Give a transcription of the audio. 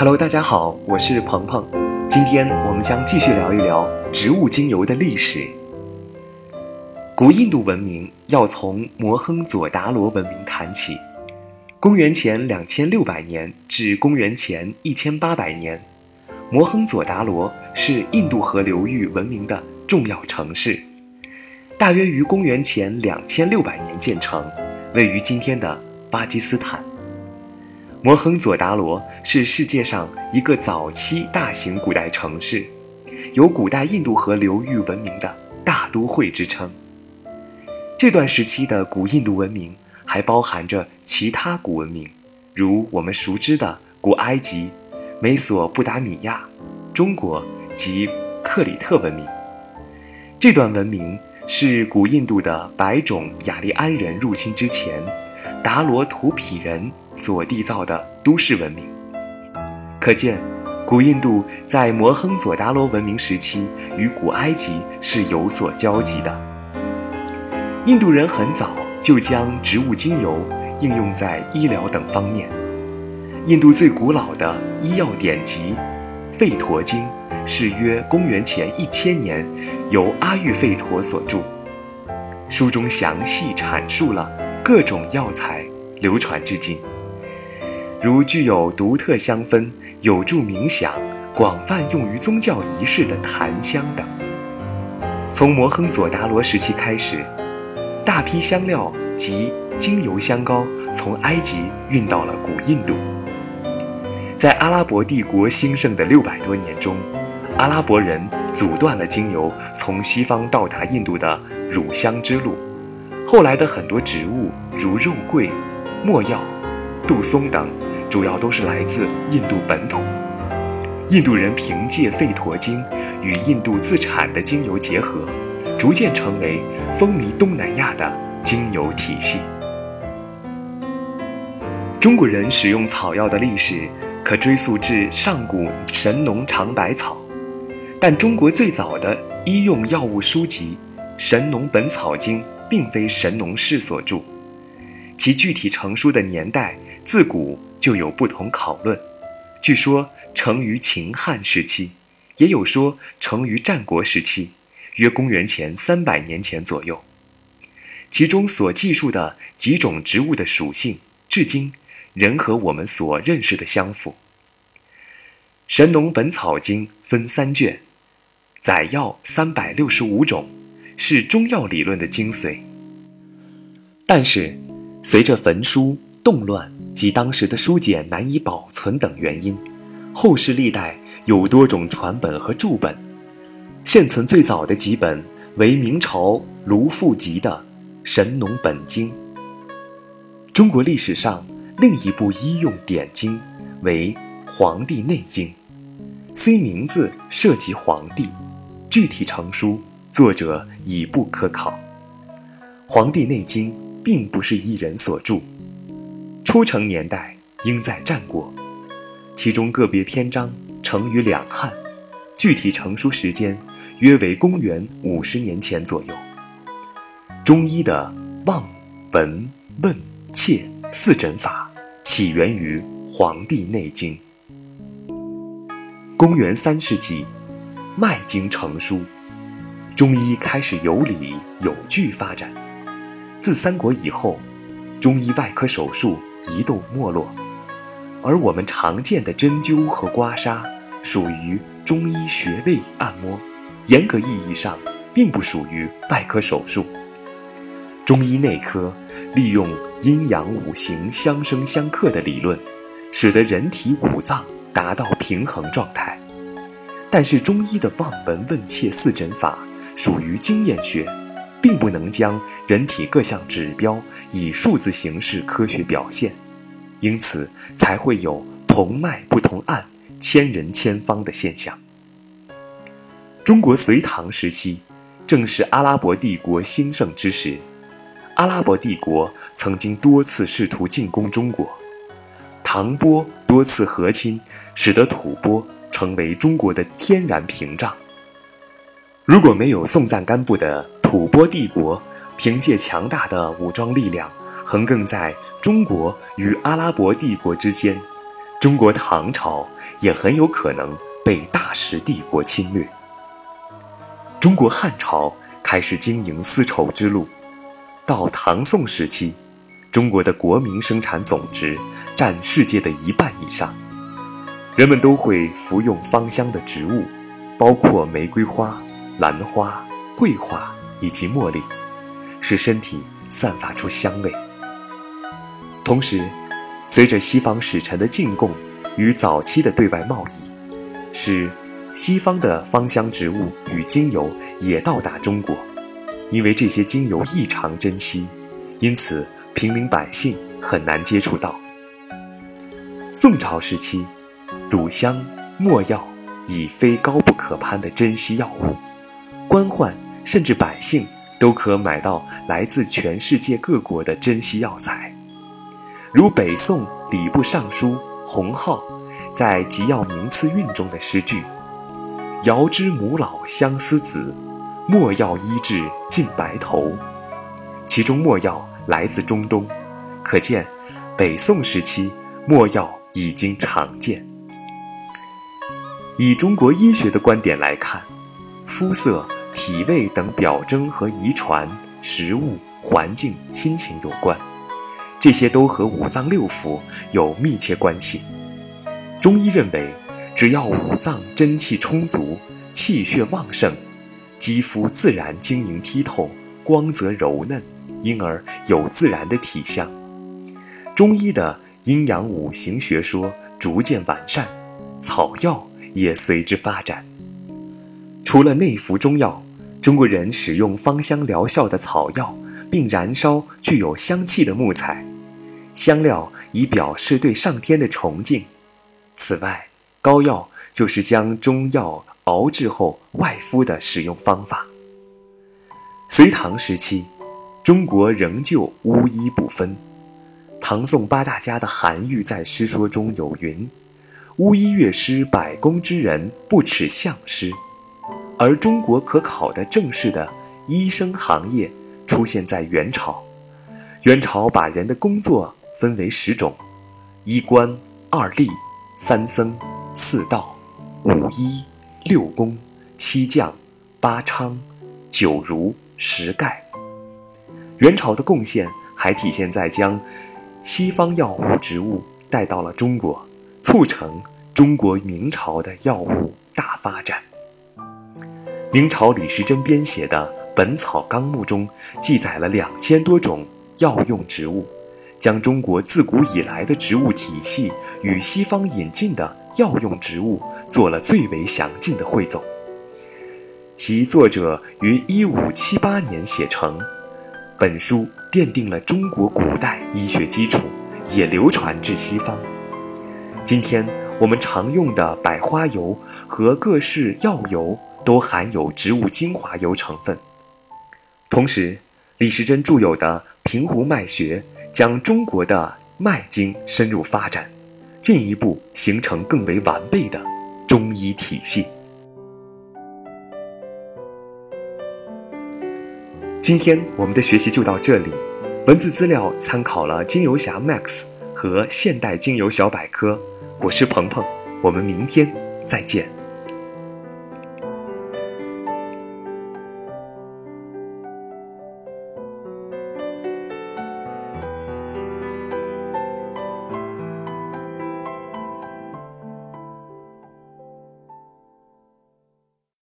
Hello，大家好，我是鹏鹏。今天我们将继续聊一聊植物精油的历史。古印度文明要从摩亨佐达罗文明谈起。公元前两千六百年至公元前一千八百年，摩亨佐达罗是印度河流域文明的重要城市，大约于公元前两千六百年建成，位于今天的巴基斯坦。摩亨佐达罗是世界上一个早期大型古代城市，有古代印度河流域文明的大都会之称。这段时期的古印度文明还包含着其他古文明，如我们熟知的古埃及、美索不达米亚、中国及克里特文明。这段文明是古印度的白种雅利安人入侵之前，达罗图匹人。所缔造的都市文明，可见，古印度在摩亨佐达罗文明时期与古埃及是有所交集的。印度人很早就将植物精油应用在医疗等方面。印度最古老的医药典籍《吠陀经》是约公元前一千年由阿育吠陀所著，书中详细阐述了各种药材，流传至今。如具有独特香氛、有助冥想、广泛用于宗教仪式的檀香等。从摩亨佐达罗时期开始，大批香料及精油香膏从埃及运到了古印度。在阿拉伯帝国兴盛的六百多年中，阿拉伯人阻断了精油从西方到达印度的乳香之路。后来的很多植物，如肉桂、没药、杜松等。主要都是来自印度本土。印度人凭借《吠陀经》与印度自产的精油结合，逐渐成为风靡东南亚的精油体系。中国人使用草药的历史可追溯至上古神农尝百草，但中国最早的医用药物书籍《神农本草经》并非神农氏所著，其具体成书的年代自古。就有不同讨论，据说成于秦汉时期，也有说成于战国时期，约公元前三百年前左右。其中所记述的几种植物的属性，至今仍和我们所认识的相符。《神农本草经》分三卷，载药三百六十五种，是中药理论的精髓。但是，随着焚书动乱。及当时的书简难以保存等原因，后世历代有多种传本和注本，现存最早的几本为明朝卢富集的《神农本经》。中国历史上另一部医用典经为《黄帝内经》，虽名字涉及黄帝，具体成书作者已不可考。《黄帝内经》并不是一人所著。初成年代应在战国，其中个别篇章成于两汉，具体成书时间约为公元五十年前左右。中医的望、闻、问、切四诊法起源于《黄帝内经》。公元三世纪，脉经成书，中医开始有理有据发展。自三国以后，中医外科手术。移动没落，而我们常见的针灸和刮痧属于中医穴位按摩，严格意义上并不属于外科手术。中医内科利用阴阳五行相生相克的理论，使得人体五脏达到平衡状态。但是中医的望闻问切四诊法属于经验学。并不能将人体各项指标以数字形式科学表现，因此才会有同脉不同案、千人千方的现象。中国隋唐时期，正是阿拉伯帝国兴盛之时，阿拉伯帝国曾经多次试图进攻中国，唐波多次和亲，使得吐蕃成为中国的天然屏障。如果没有宋赞干布的。吐蕃帝国凭借强大的武装力量，横亘在中国与阿拉伯帝国之间，中国唐朝也很有可能被大食帝国侵略。中国汉朝开始经营丝绸之路，到唐宋时期，中国的国民生产总值占世界的一半以上。人们都会服用芳香的植物，包括玫瑰花、兰花、桂花以及茉莉，使身体散发出香味。同时，随着西方使臣的进贡与早期的对外贸易，使西方的芳香植物与精油也到达中国。因为这些精油异常珍稀，因此平民百姓很难接触到。宋朝时期，乳香、没药已非高不可攀的珍稀药物，官宦甚至百姓都可买到来自全世界各国的珍稀药材。如北宋礼部尚书洪浩在《集要名次韵》中的诗句：“遥知母老相思子，莫药医治尽白头。”其中莫药来自中东，可见北宋时期莫药已经常见。以中国医学的观点来看，肤色、体味等表征和遗传、食物、环境、心情有关。这些都和五脏六腑有密切关系。中医认为，只要五脏真气充足、气血旺盛，肌肤自然晶莹剔透、光泽柔嫩，因而有自然的体相。中医的阴阳五行学说逐渐完善，草药也随之发展。除了内服中药，中国人使用芳香疗效的草药。并燃烧具有香气的木材，香料以表示对上天的崇敬。此外，膏药就是将中药熬制后外敷的使用方法。隋唐时期，中国仍旧巫医不分。唐宋八大家的韩愈在诗说中有云：“巫医乐师百工之人不耻相师。”而中国可考的正式的医生行业。出现在元朝，元朝把人的工作分为十种：一官、二吏、三僧、四道、五医、六公、七将、八娼、九儒、十丐。元朝的贡献还体现在将西方药物植物带到了中国，促成中国明朝的药物大发展。明朝李时珍编写的。《本草纲目》中记载了两千多种药用植物，将中国自古以来的植物体系与西方引进的药用植物做了最为详尽的汇总。其作者于一五七八年写成，本书奠定了中国古代医学基础，也流传至西方。今天我们常用的百花油和各式药油都含有植物精华油成分。同时，李时珍著有的《平湖脉学》将中国的脉经深入发展，进一步形成更为完备的中医体系。今天我们的学习就到这里，文字资料参考了精油侠 Max 和现代精油小百科。我是鹏鹏，我们明天再见。